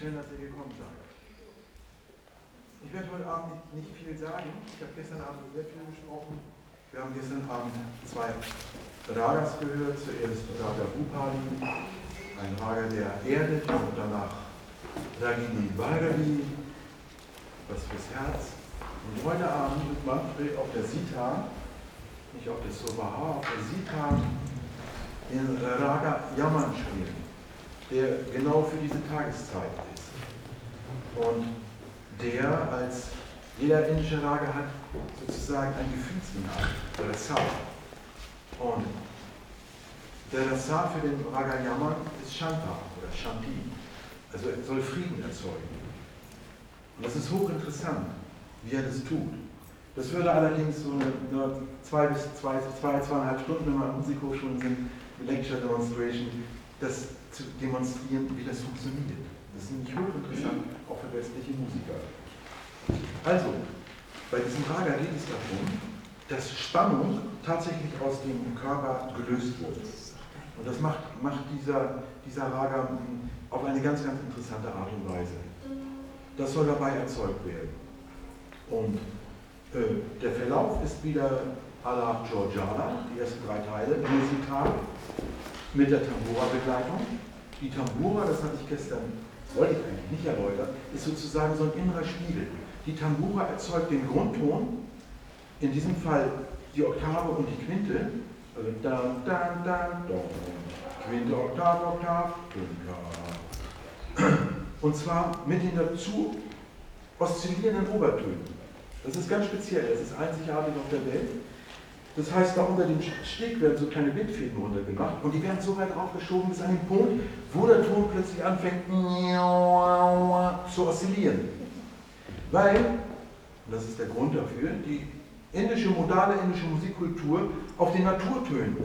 Schön, dass ihr gekommen seid. Ich werde heute Abend nicht viel sagen. Ich habe gestern Abend sehr viel gesprochen. Wir haben gestern Abend zwei Ragas gehört. Zuerst Raga Bhupali, ein Raga, der erdet, und danach Ragini Bhairavi, was fürs Herz. Und heute Abend wird Manfred auf der Sita, nicht auf der Sobaha, auf der Sita, den Raga Yaman spielen, der genau für diese Tageszeit. Und der als jeder indische Raga hat sozusagen ein Gefühlsinhalt, der Rasa. Und der Rasa für den Raga Yaman ist Shanta oder Shanti. Also er soll Frieden erzeugen. Und das ist hochinteressant, wie er das tut. Das würde allerdings so eine, nur zwei bis zwei, zwei, zweieinhalb Stunden, wenn wir an Musikhochschulen sind, Lecture Demonstration, das zu demonstrieren, wie das funktioniert. Das ist nämlich hochinteressant, auch für westliche Musiker. Also, bei diesem Raga geht es darum, dass Spannung tatsächlich aus dem Körper gelöst wird. Und das macht, macht dieser, dieser Raga auf eine ganz, ganz interessante Art und Weise. Das soll dabei erzeugt werden. Und äh, der Verlauf ist wieder à la Georgiana, die ersten drei Teile, Musical, mit der Tambura-Begleitung. Die Tambura, das hatte ich gestern, wollte ich eigentlich nicht erläutern, ist sozusagen so ein innerer Spiegel. Die Tambura erzeugt den Grundton, in diesem Fall die Oktave und die Quinte, also dann, dann, dann, dann, Quinte, Oktave, Oktav, Quinte. Und zwar mit den dazu oszillierenden Obertönen. Das ist ganz speziell, das ist einzigartig auf der Welt. Das heißt, da unter dem Steg werden so kleine Bindfäden runtergemacht und die werden so weit aufgeschoben bis an den Punkt, wo der Ton plötzlich anfängt zu oszillieren. Weil, und das ist der Grund dafür, die indische, modale indische Musikkultur auf den Naturtönen,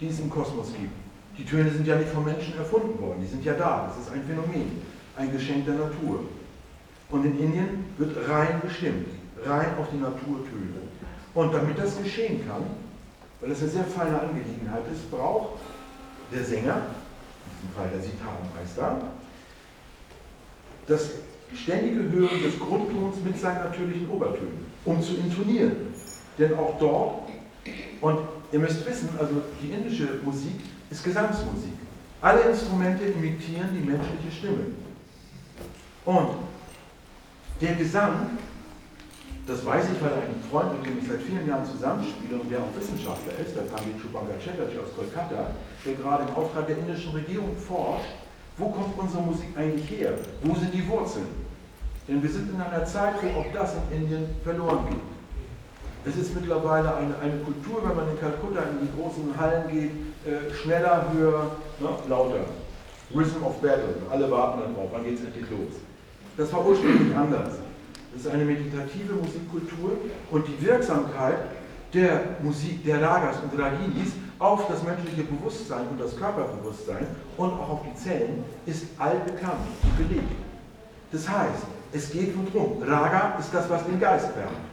die es im Kosmos gibt. Die Töne sind ja nicht von Menschen erfunden worden, die sind ja da, das ist ein Phänomen, ein Geschenk der Natur. Und in Indien wird rein bestimmt, rein auf die Naturtöne. Und damit das geschehen kann, weil das eine sehr feine Angelegenheit ist, braucht der Sänger, in diesem Fall der Sitarrenmeister, das ständige Hören des Grundtons mit seinen natürlichen Obertönen, um zu intonieren. Denn auch dort, und ihr müsst wissen, also die indische Musik ist Gesangsmusik. Alle Instrumente imitieren die menschliche Stimme. Und der Gesang das weiß ich, weil ein Freund, mit dem ich seit vielen Jahren zusammenspiele und der auch Wissenschaftler ist, der Pandit Chubanga Chatterjee aus Kolkata, der gerade im Auftrag der indischen Regierung forscht, wo kommt unsere Musik eigentlich her? Wo sind die Wurzeln? Denn wir sind in einer Zeit, wo auch das in Indien verloren geht. Es ist mittlerweile eine, eine Kultur, wenn man in Kalkutta in die großen Hallen geht, äh, schneller, höher, ne, lauter. Rhythm of Battle, alle warten darauf, wann geht es endlich los. Das war ursprünglich anders. Das ist eine meditative Musikkultur und die Wirksamkeit der Musik, der Ragas und Raginis auf das menschliche Bewusstsein und das Körperbewusstsein und auch auf die Zellen ist allbekannt und belegt. Das heißt, es geht darum, Raga ist das, was den Geist wärmt,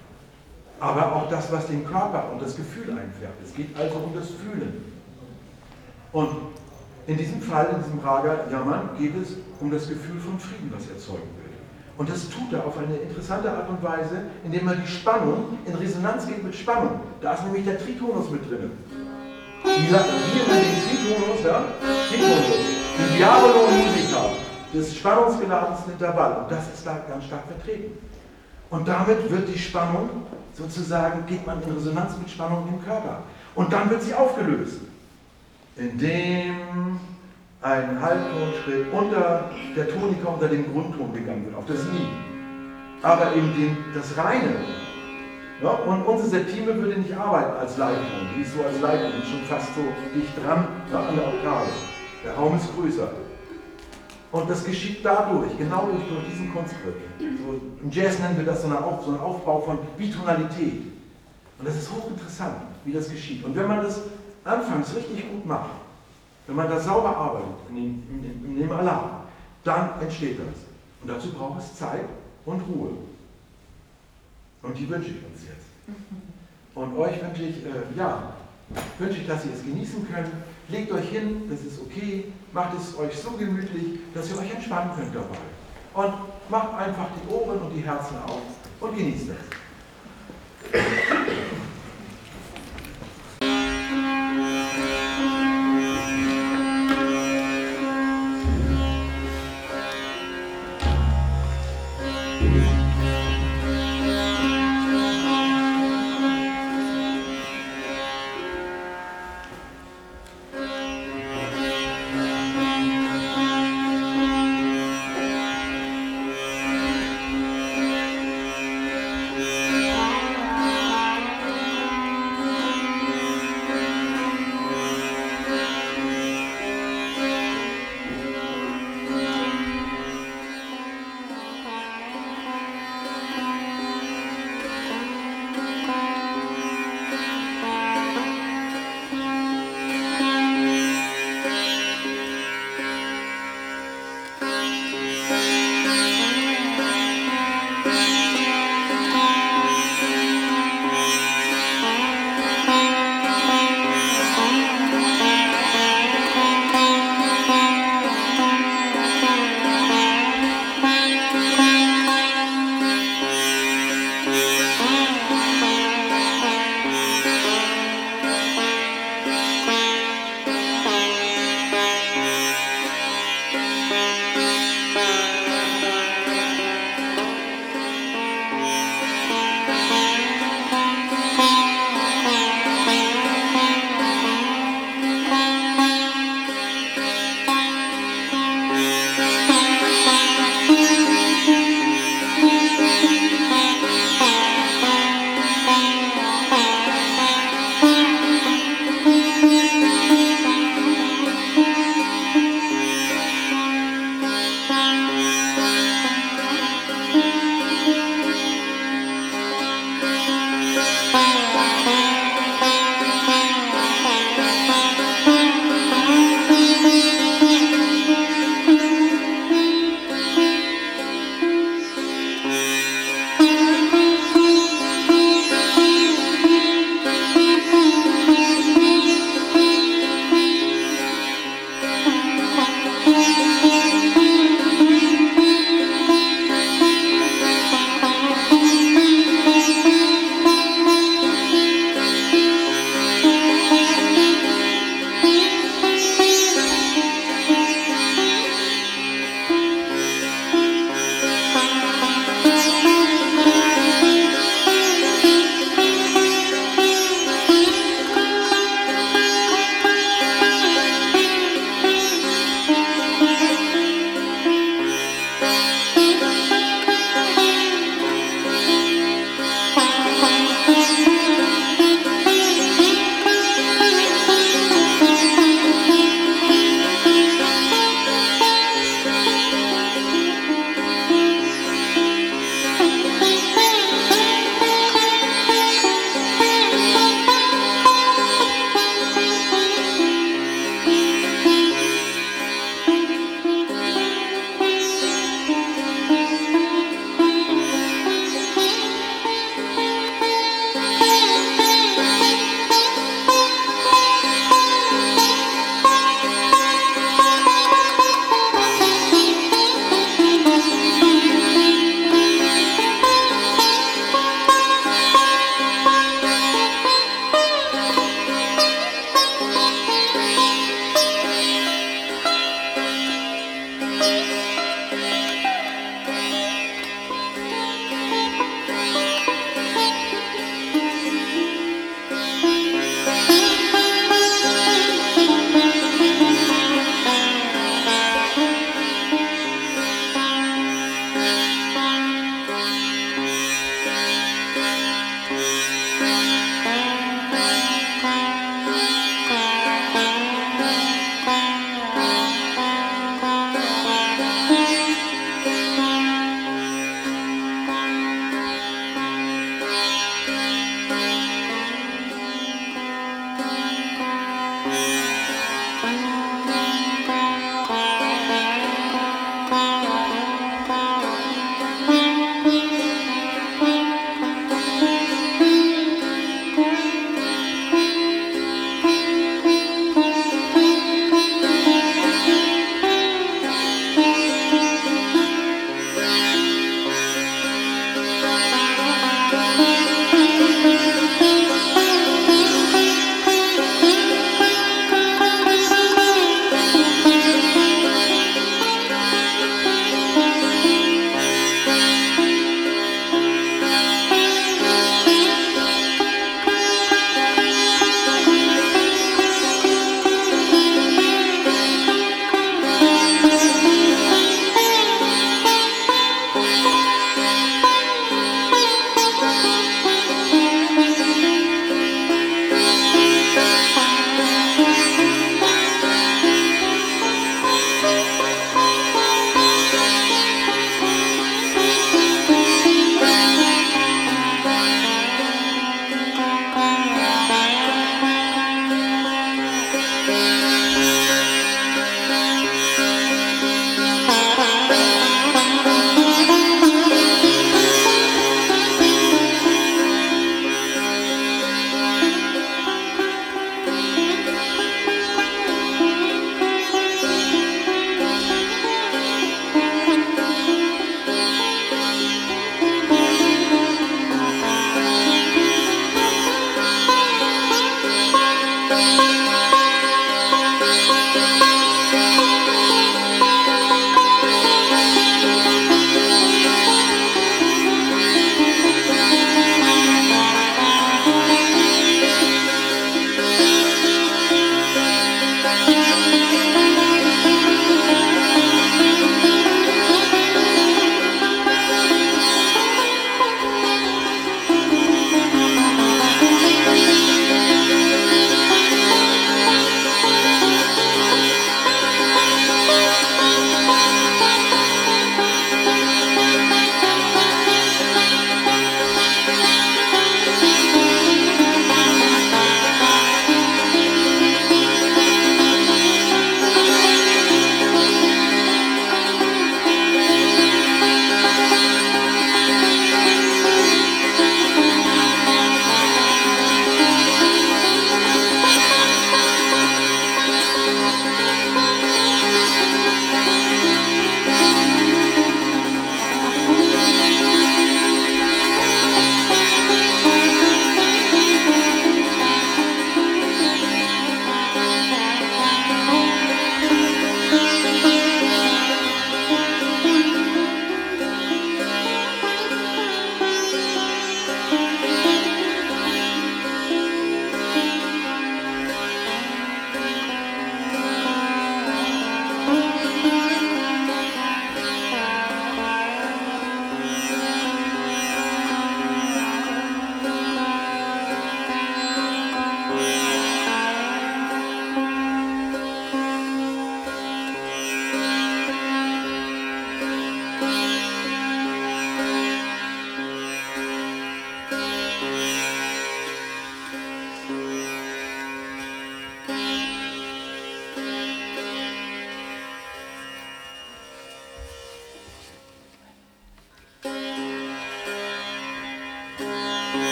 aber auch das, was den Körper und das Gefühl einfärbt. Es geht also um das Fühlen. Und in diesem Fall, in diesem Raga Yaman, geht es um das Gefühl von Frieden, was erzeugt wird. Und das tut er auf eine interessante Art und Weise, indem er die Spannung in Resonanz geht mit Spannung. Da ist nämlich der Tritonus mit drin. Hier in den Tritonus, ja, Tritonus, die Diabolo Musica, des spannungsgeladensten Intervall. Und das ist da ganz stark vertreten. Und damit wird die Spannung sozusagen, geht man in Resonanz mit Spannung im Körper. Und dann wird sie aufgelöst. Indem ein Halbtonschritt unter der Tonika unter dem Grundton gegangen wird, auf das Nie. Aber eben den, das Reine. Ja, und unsere Septime würde nicht arbeiten als Leitton. Die ist so als Leitton schon fast so dicht dran ja, an der Oktave. Der Raum ist größer. Und das geschieht dadurch, genau durch, durch diesen Kunstgriff. So, Im Jazz nennen wir das so, eine Auf, so einen Aufbau von Bitonalität. Und das ist hochinteressant, wie das geschieht. Und wenn man das anfangs richtig gut macht, wenn man da sauber arbeitet, in dem Alarm, dann entsteht das. Und dazu braucht es Zeit und Ruhe. Und die wünsche ich uns jetzt. Und euch wünsche ich, äh, ja, wünsche ich, dass ihr es genießen könnt. Legt euch hin, das ist okay. Macht es euch so gemütlich, dass ihr euch entspannen könnt dabei. und macht einfach die Ohren und die Herzen auf und genießt es.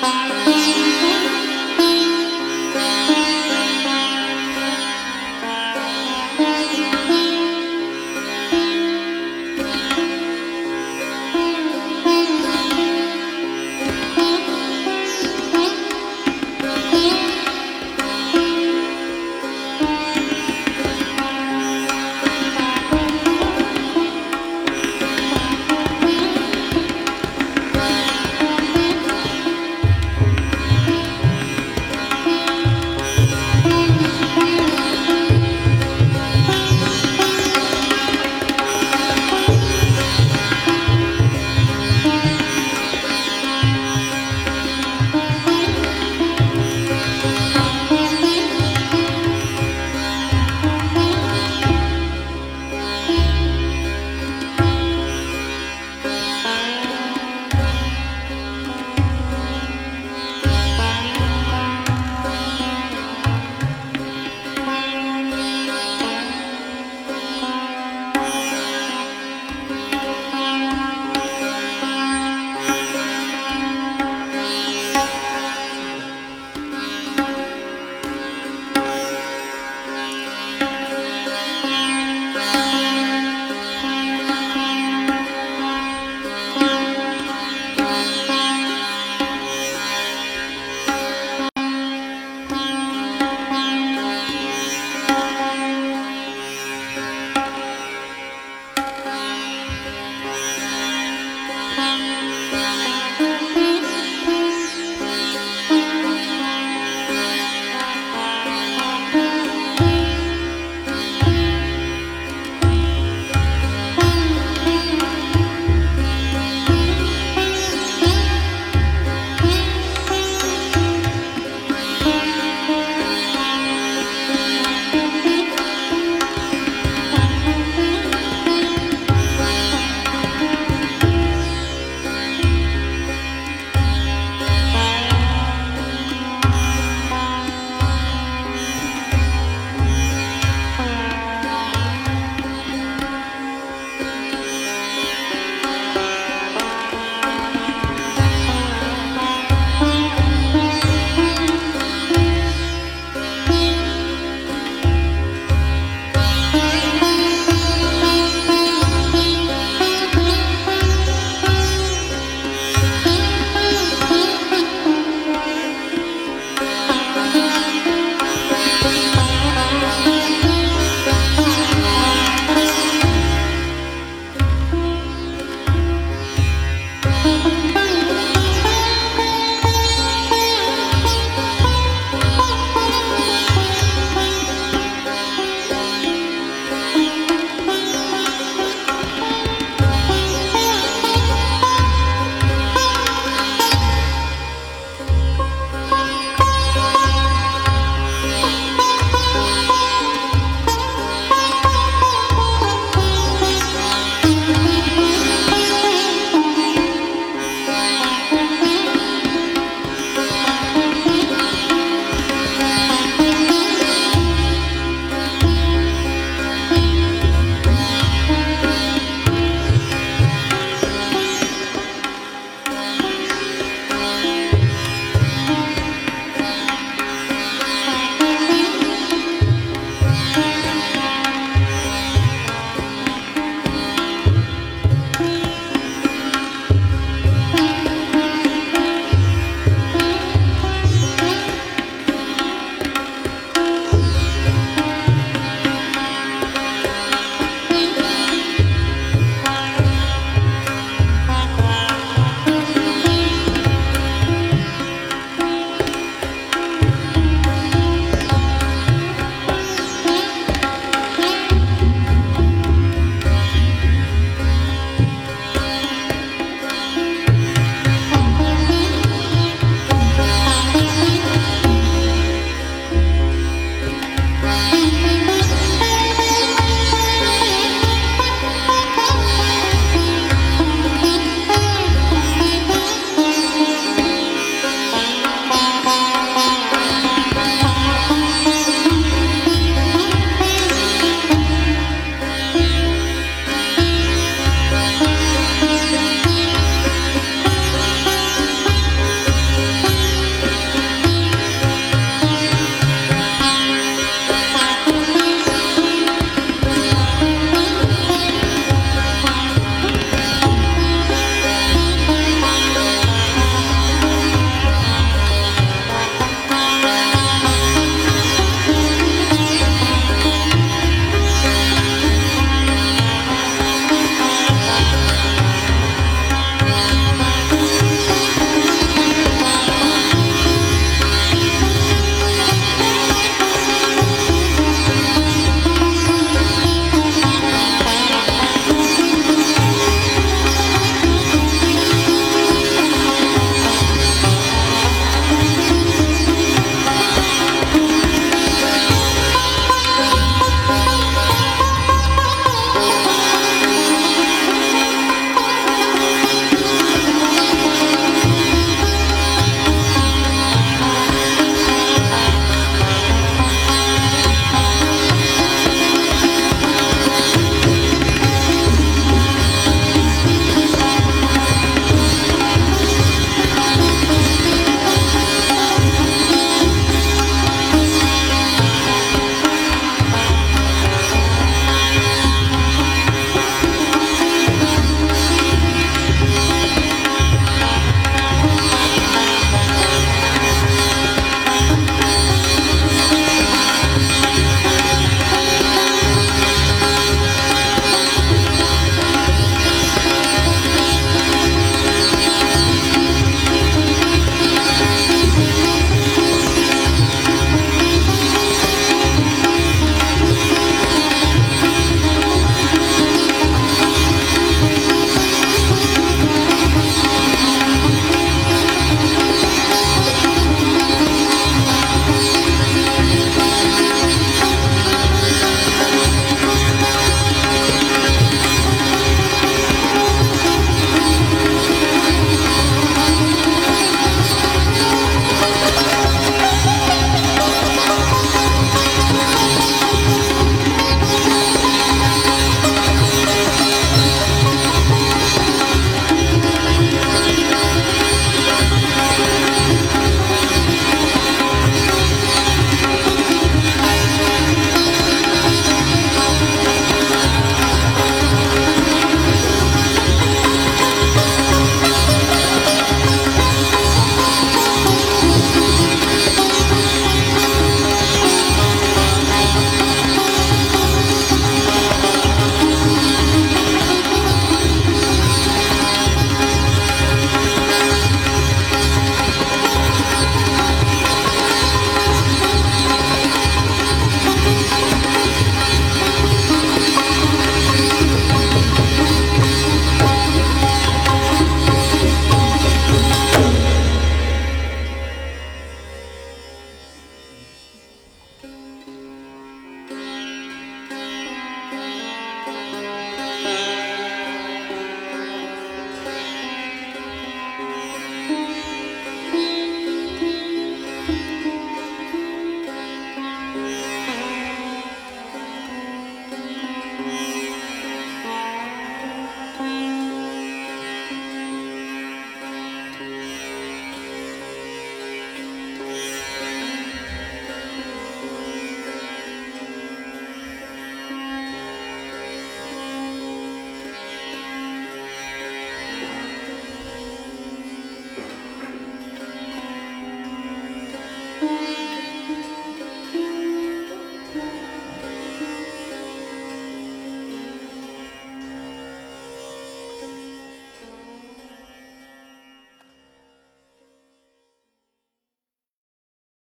Bye.